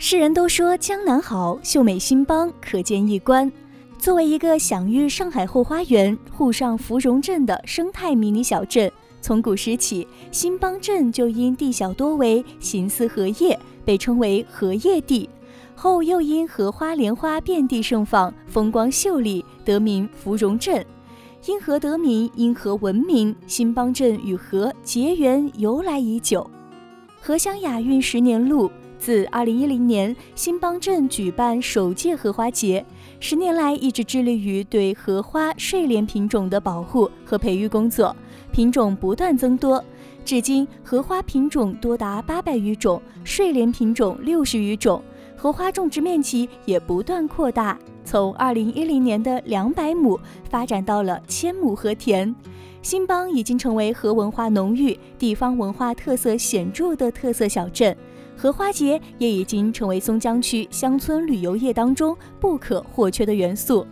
世人都说江南好，秀美新邦可见一观。作为一个享誉上海后花园、沪上芙蓉镇的生态迷你小镇，从古时起，新邦镇就因地小多为形似荷叶，被称为荷叶地。后又因荷花莲花遍地盛放，风光秀丽，得名芙蓉镇。因何得名？因何闻名？新邦镇与荷结缘由来已久。荷香雅韵十年路。自2010年，新邦镇举办首届荷花节，十年来一直致力于对荷花睡莲品种的保护和培育工作，品种不断增多，至今荷花品种多达八百余种，睡莲品种六十余种，荷花种植面积也不断扩大，从2010年的两百亩发展到了千亩荷田。新邦已经成为河文化浓郁、地方文化特色显著的特色小镇。荷花节也已经成为松江区乡村旅游业当中不可或缺的元素。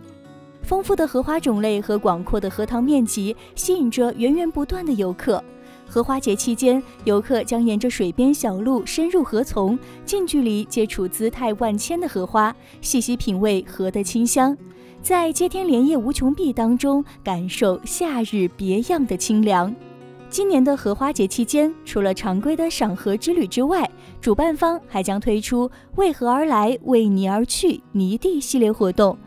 丰富的荷花种类和广阔的荷塘面积吸引着源源不断的游客。荷花节期间，游客将沿着水边小路深入荷丛，近距离接触姿态万千的荷花，细细品味荷的清香，在接天莲叶无穷碧当中感受夏日别样的清凉。今年的荷花节期间，除了常规的赏荷之旅之外，主办方还将推出“为何而来，为泥而去”泥地系列活动，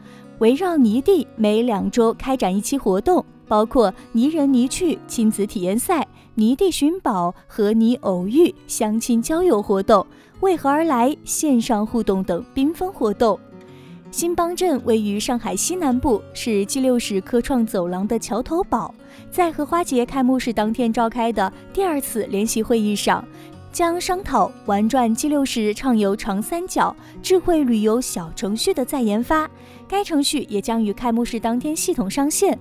围绕泥地每两周开展一期活动，包括泥人泥趣亲子体验赛、泥地寻宝、和泥偶遇、相亲交友活动、为何而来线上互动等缤纷活动。新邦镇位于上海西南部，是 G 六十科创走廊的桥头堡。在荷花节开幕式当天召开的第二次联席会议上，将商讨玩转 G 六十畅游长三角智慧旅游小程序的再研发。该程序也将于开幕式当天系统上线。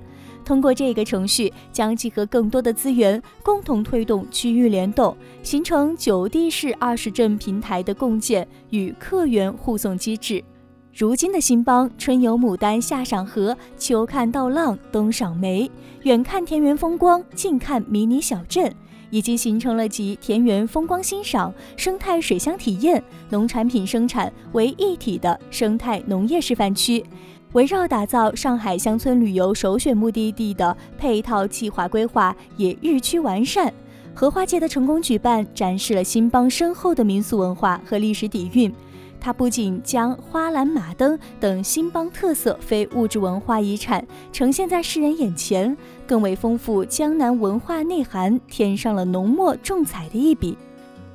通过这个程序，将集合更多的资源，共同推动区域联动，形成九地市二十镇平台的共建与客源互送机制。如今的新邦，春游牡丹，夏赏荷，秋看稻浪，冬赏梅，远看田园风光，近看迷你小镇，已经形成了集田园风光欣赏、生态水乡体验、农产品生产为一体的生态农业示范区。围绕打造上海乡村旅游首选目的地的配套计划规划也日趋完善。荷花节的成功举办，展示了新邦深厚的民俗文化和历史底蕴。它不仅将花篮马灯等新邦特色非物质文化遗产呈现在世人眼前，更为丰富江南文化内涵添上了浓墨重彩的一笔。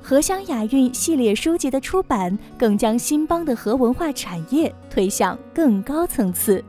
荷香雅韵系列书籍的出版，更将新邦的荷文化产业推向更高层次。